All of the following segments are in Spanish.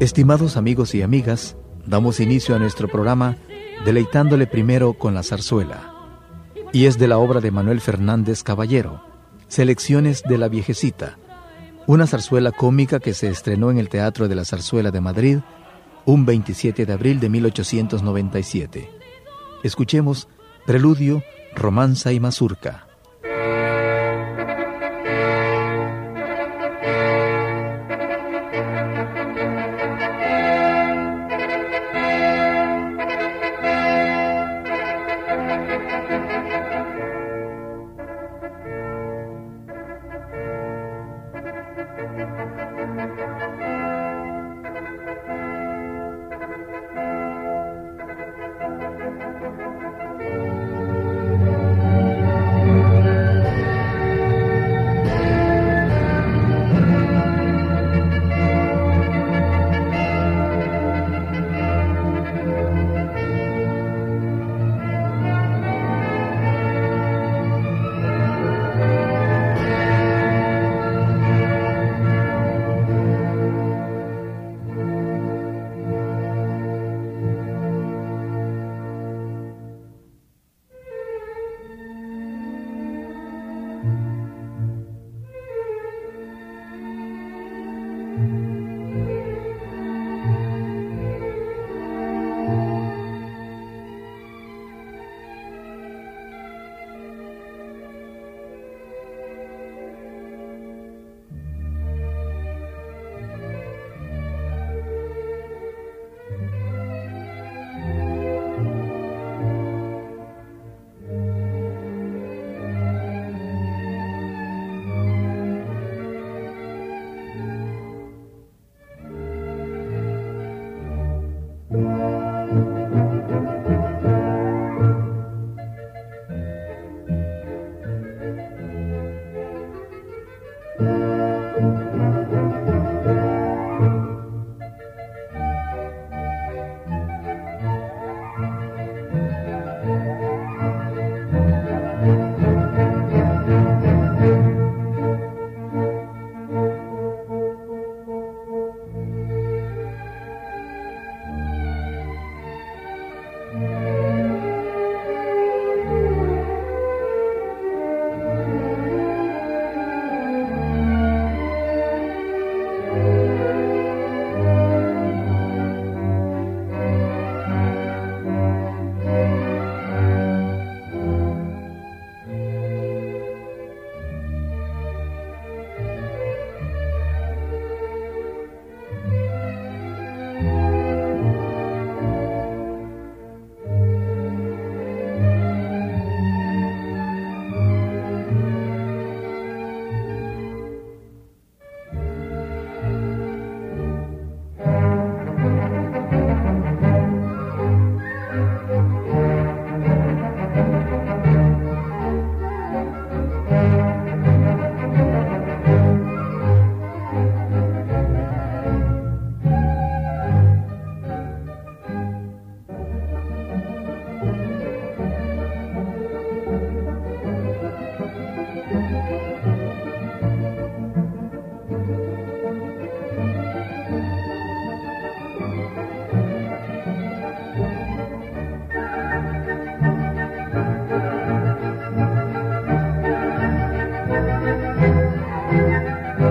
Estimados amigos y amigas, damos inicio a nuestro programa deleitándole primero con la zarzuela. Y es de la obra de Manuel Fernández Caballero, Selecciones de la Viejecita, una zarzuela cómica que se estrenó en el Teatro de la Zarzuela de Madrid un 27 de abril de 1897. Escuchemos Preludio, Romanza y Mazurca.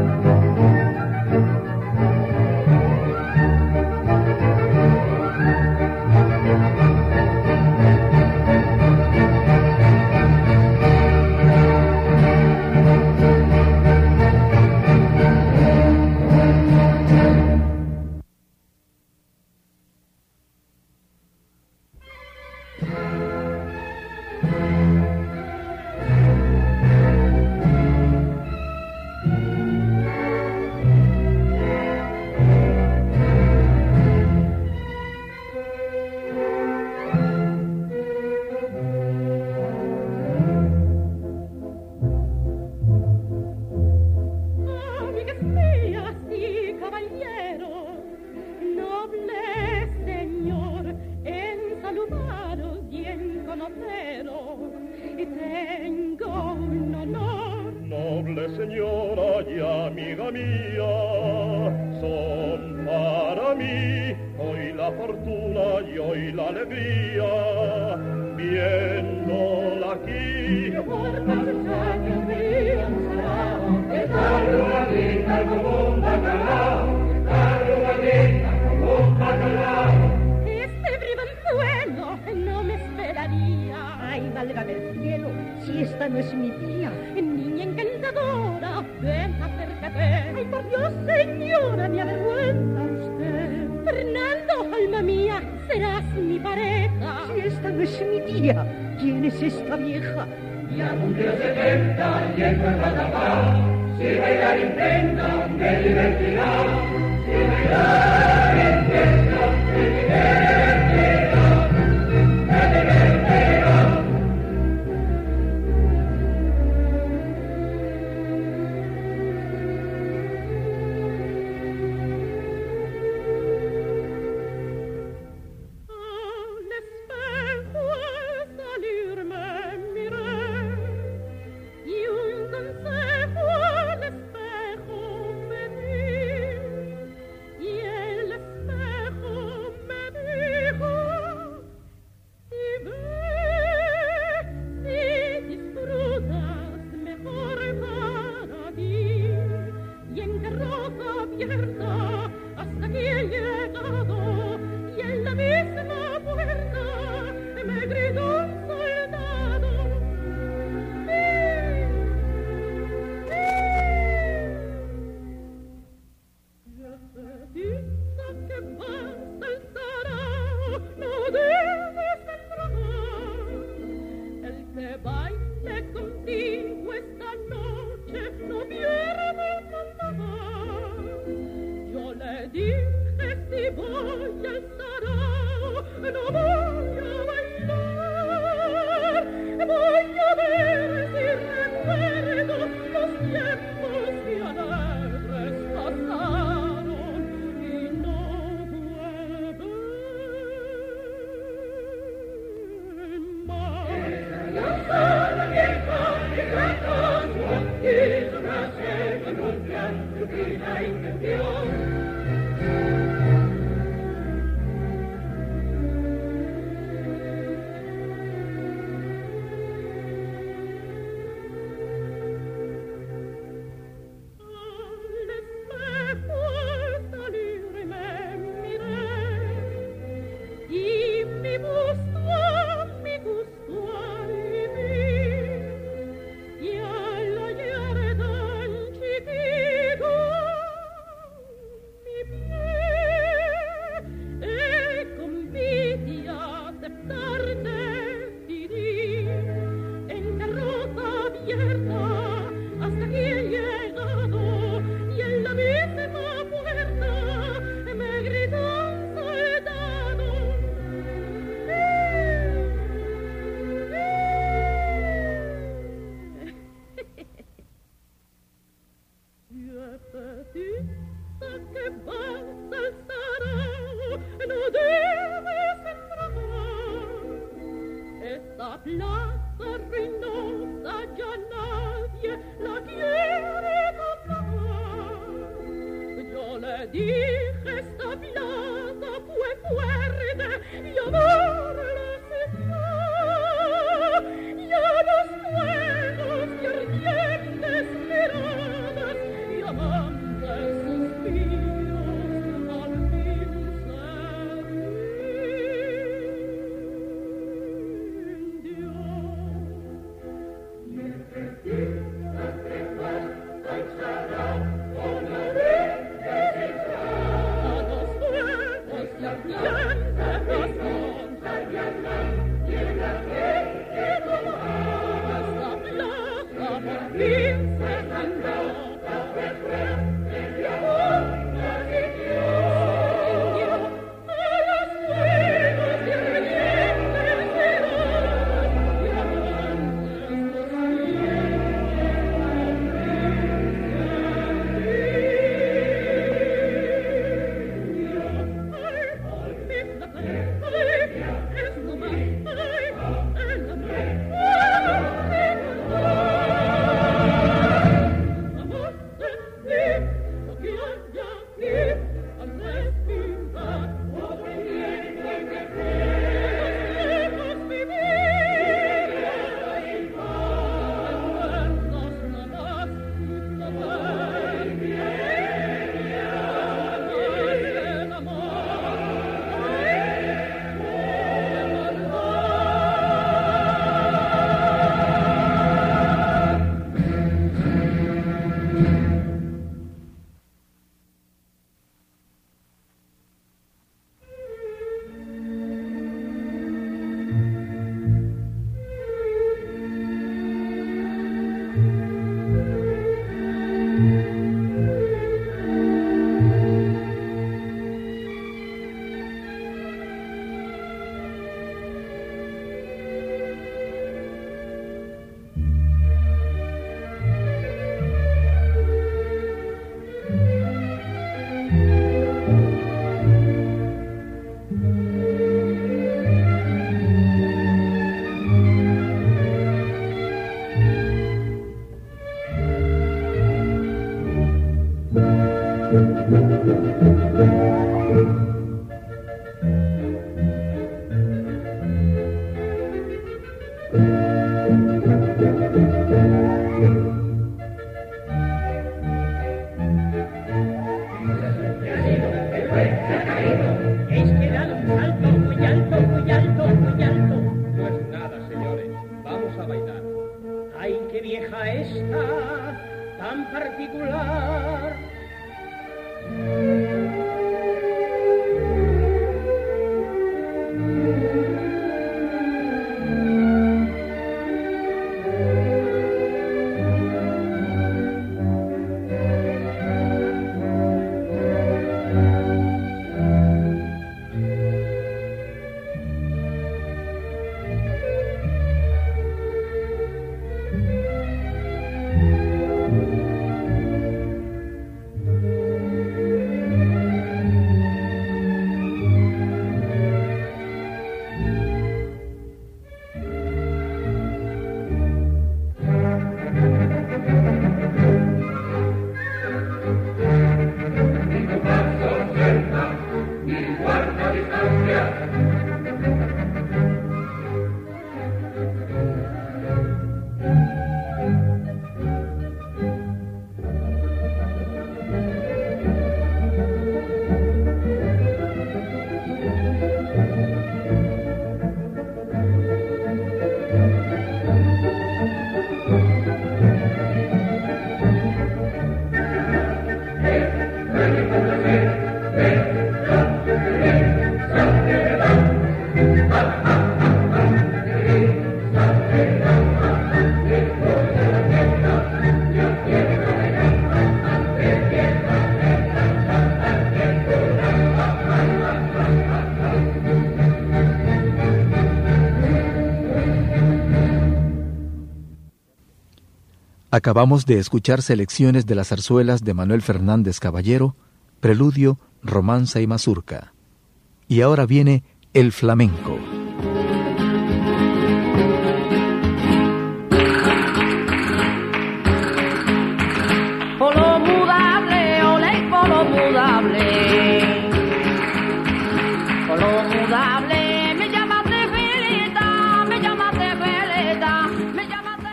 Música Hoy la fortuna y hoy la alegría, viéndola aquí. No importa si estar lugarita como un bacalao, estar lugarita como un bacalao. Este bribanzuelo no me esperaría. Ay, válgame del cielo, si esta no es mi tía. Niña encantadora, ven, acércate. Ay, por Dios, señora, mi avergüenza. Fernando, alma mía, serás mi pareja. Si esta no es mi tía, ¿quién es esta vieja? Ya cumplió 70 y el cuerpo tapado. Si bailar intenta, me divertirá. Si bailar intenta. Acabamos de escuchar selecciones de las zarzuelas de Manuel Fernández Caballero, Preludio, Romanza y Mazurca. Y ahora viene el flamenco.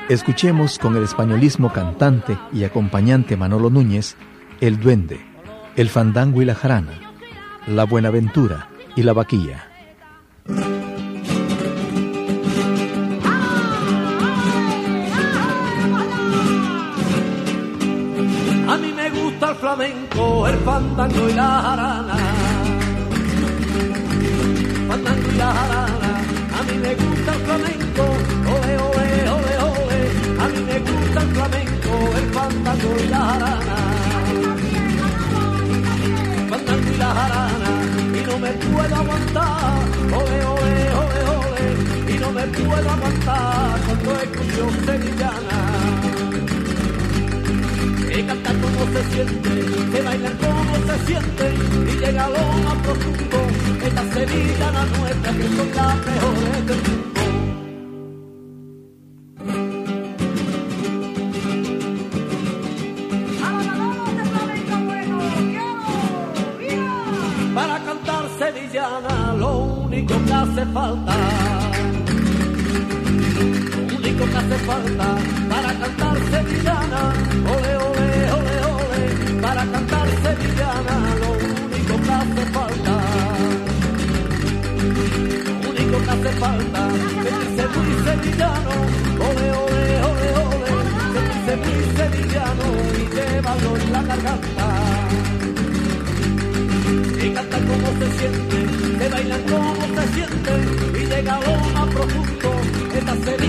Escuchemos con el españolismo cantante y acompañante Manolo Núñez el duende, el fandango y la jarana, la buenaventura y la vaquilla. A mí me gusta el flamenco, el fandango y la jarana. Fandango y la jarana. A mí me gusta el flamenco, ole, el flamenco, el y la jarana. Fandango y la jarana. Y no me puedo aguantar, ole, ole, ole, ole. Y no me puedo aguantar cuando escucho sevillana que cantar como se siente, que bailar como se siente y llega a lo más profundo. Esta Sevilla la nuestra que son las mejores del mundo. Falta. Lo único que hace falta para cantar sevillana, ole, ole, ole, ole, para cantar sevillana, lo único que hace falta, lo único que hace falta, sentirse muy sevillano, ole, ole, ole, ole, sentirse muy sevillano y llevarlo en la garganta. Y cantar como se siente, bailan como se siente, y llega a lo más profundo, esta Sevilla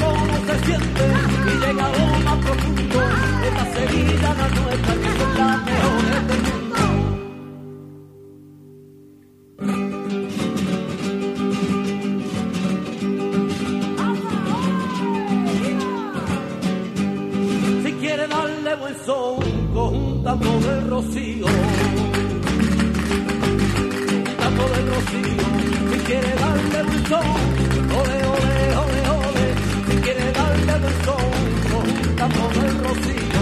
como se siente y llega a más profundo. Esta sevillana nuestra que son las mejores del mundo. Si quiere darle buen son, con un tambor un tambor de rocío.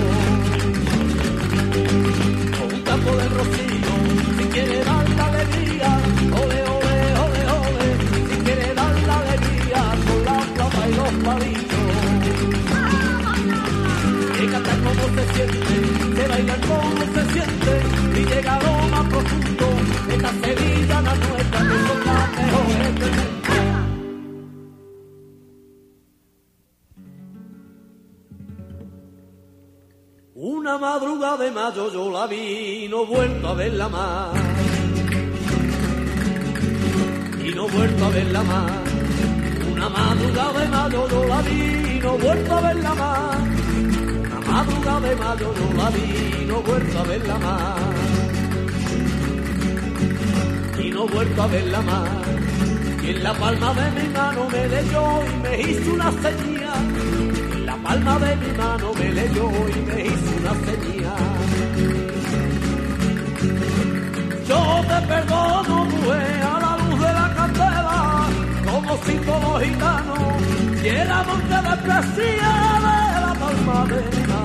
Un tambor de rocío, si quiere darle alegría, ole, ole, ole, ole. Si quiere darle alegría, con la flauta y los palillos y canta como se siente, se baila como se siente y llega a lo más profundo esta sevillana nuestra que son las mejores Una madrugada de mayo yo la vi no vuelto a verla más. Y no vuelto a verla más. Una madrugada de mayo yo la vi no vuelto a verla más. Una madrugada de mayo yo la vi no vuelto a verla más. Y no vuelto a verla más. Y en la palma de mi mano me leyó y me hizo una señal. Palma de mi mano me leyó y me hizo una señal. Yo te perdono, mujer, a la luz de la candela, como si todos los gitanos, amor que de la palma de mi mano.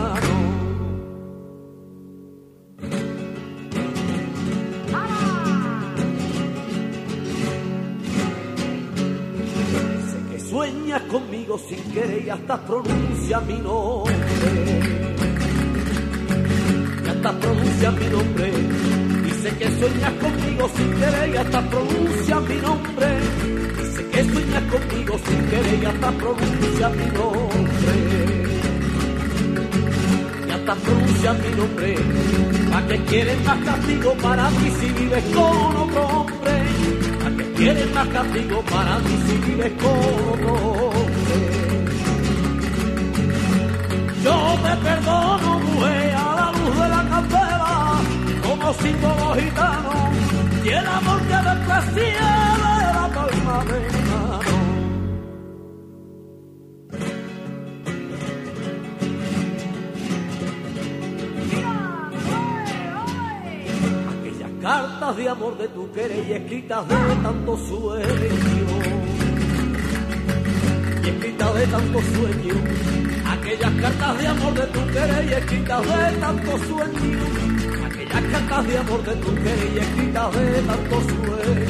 Conmigo sin querer y hasta pronuncia mi nombre. Y hasta pronuncia mi nombre. Dice que sueñas conmigo sin querer y hasta pronuncia mi nombre. Dice que sueñas conmigo sin querer y hasta pronuncia mi nombre. Y hasta pronuncia mi nombre. ¿Para que quieres más castigo para mí si vives con otro hombre? ¿Para que quieres más castigo para mí si vives hombre? Yo te perdono, mujer, a la luz de la candela, como si todos gitanos, y el amor que desprecié de la palma. Cartas de amor de tu querer y escritas de tanto sueño y escritas de tanto sueño. Aquellas cartas de amor de tu querer y escritas de tanto sueño. Aquellas cartas de amor de tu querer y escritas de tanto sueño.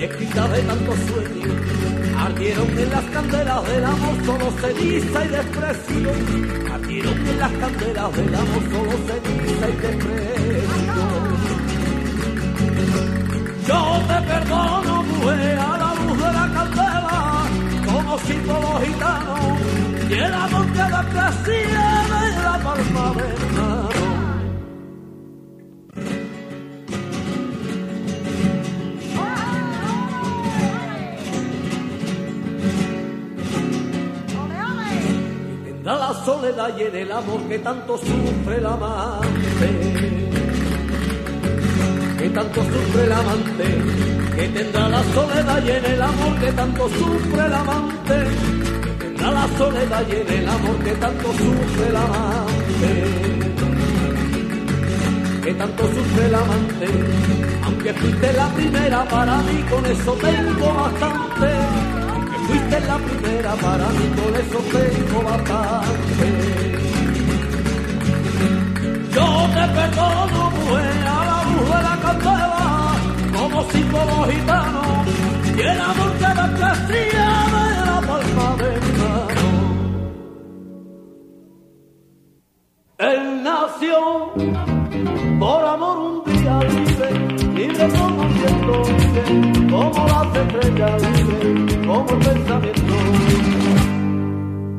Y escritas de tanto sueño. Ardieron en las candelas del amor solo ceniza y desprecio. Ardieron en las candelas del amor solo ceniza y desprecio. Yo te perdono, mujer, a la luz de la candela, como si los gitanos, y el amor que la soledad y en el amor que tanto sufre el amante. Que tanto sufre el amante, que tendrá la soledad y en el amor que tanto sufre el amante, que tendrá la soledad y en el amor que tanto sufre el amante, que tanto sufre el amante, aunque fuiste la primera para mí, con eso tengo bastante, fuiste la primera para mí, con eso tengo bastante. Yo te perdono, mujer, a la de la candela, como si gitano, y el amor cada castilla de la palma de mi mano. Él nació por amor un día libre, libre como el viento, como las estrellas, como pensamiento.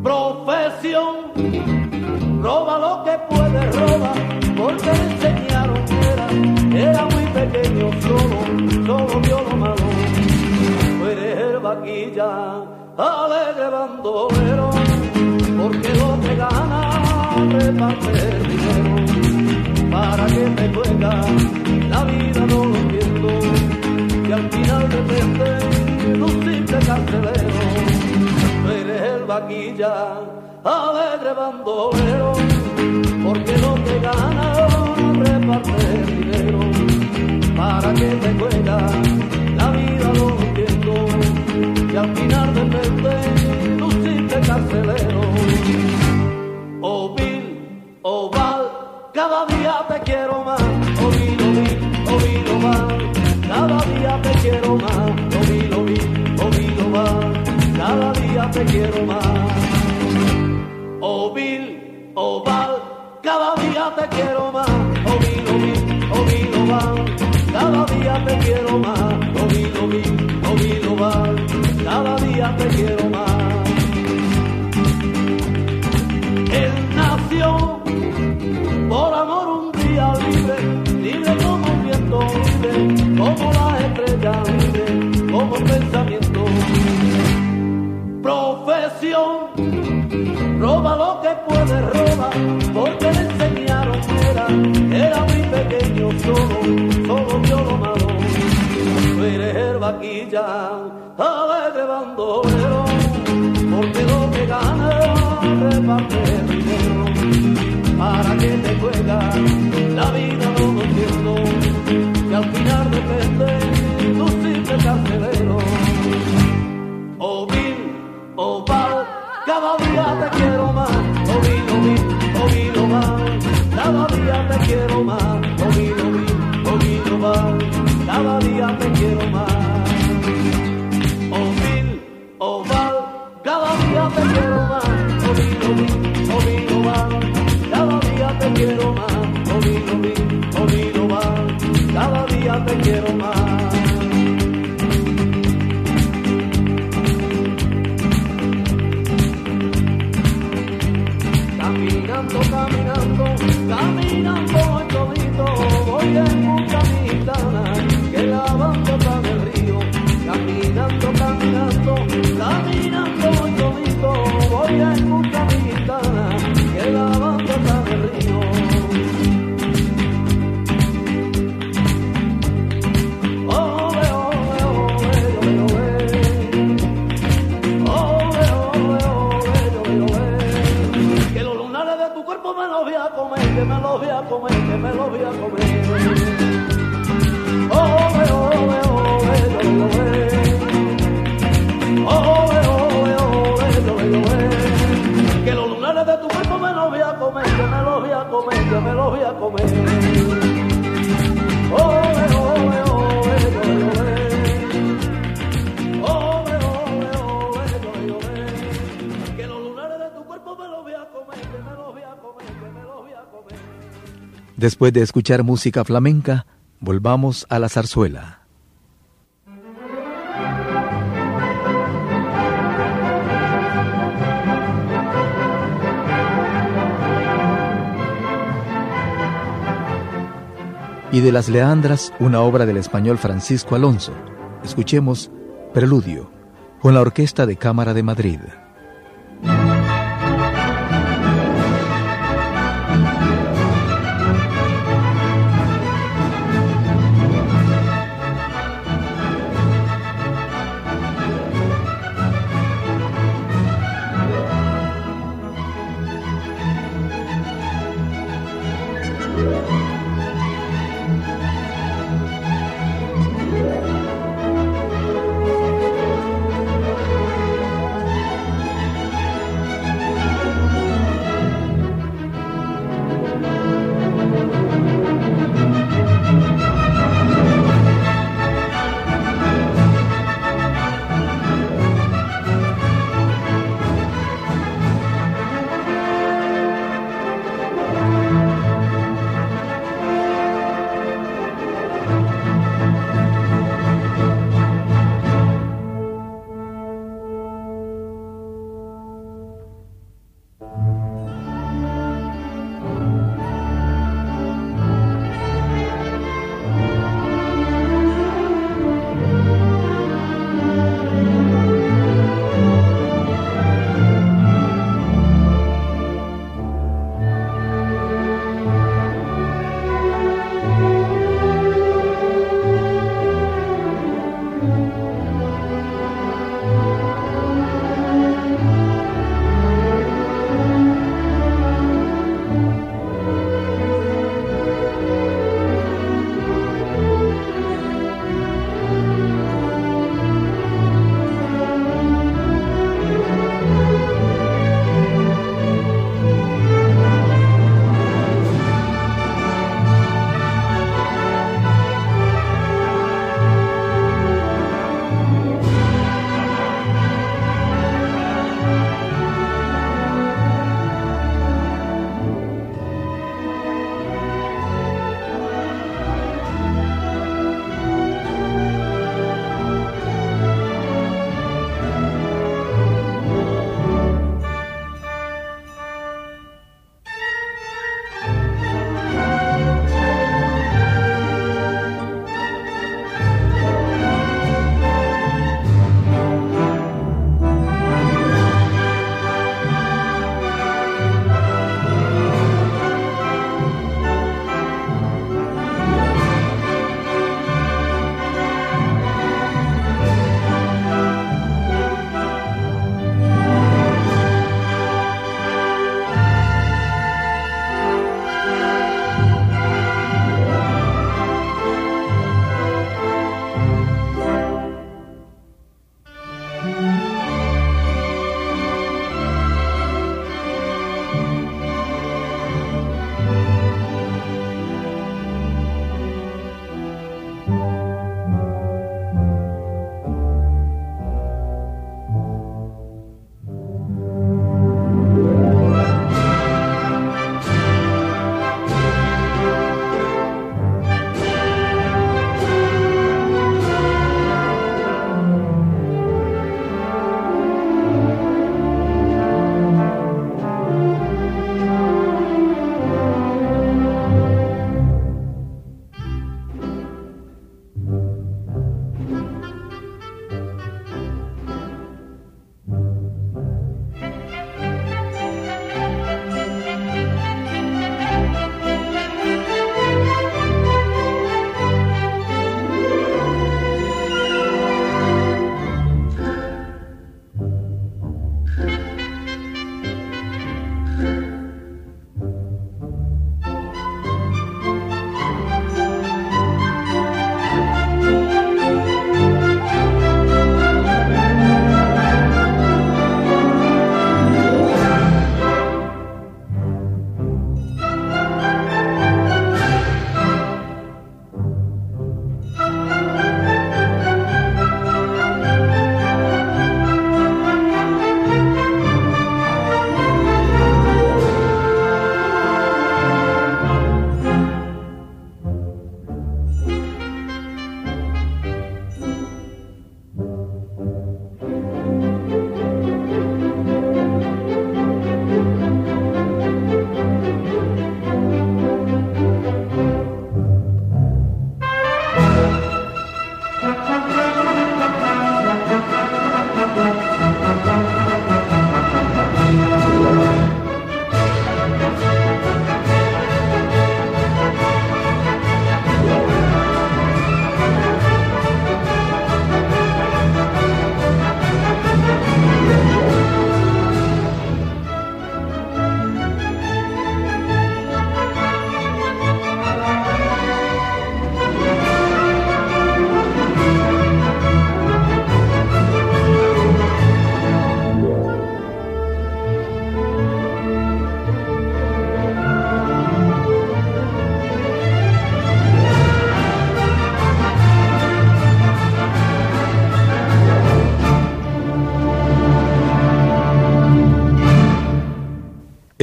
Profesión, roba lo que puede, roba, porque le enseñaron que era, era muy pequeño, solo, solo vio lo malo. Tú eres el vaquilla, alegre bandolero, porque lo que gana reparte el dinero para que te juega la vida no lo entiendo y al final depende de carcelero tú eres el vaquilla alegre bandolero porque no te gana reparte el dinero para que te juega la vida no lo entiendo y al final depende de un simple carcelero Ovil, oval, cada día te quiero más. Ovil, te quiero más. Ovil, oval, cada día te quiero más. Ovil, ovil, ovil, oval, cada día te quiero más. Ovil, ovil, ovil, oval, cada día te quiero más. Él nació por amor un día libre, libre como un viento, libre como la estrella, libre como el pensamiento. Profesión, roba lo que puede, roba, porque le enseñaron era, era muy pequeño, solo, solo vio lo malo. Tú eres el vaquilla, alegre bandolero, porque lo que gana reparte el dinero Después de escuchar música flamenca, volvamos a la zarzuela. Y de las Leandras, una obra del español Francisco Alonso. Escuchemos Preludio, con la Orquesta de Cámara de Madrid.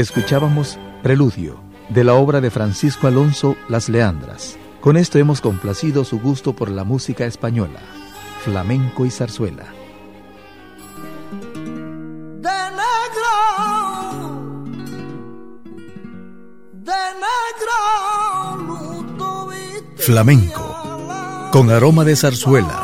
Escuchábamos Preludio, de la obra de Francisco Alonso Las Leandras. Con esto hemos complacido su gusto por la música española, flamenco y zarzuela. de negro, de negro, Flamenco, con aroma de zarzuela.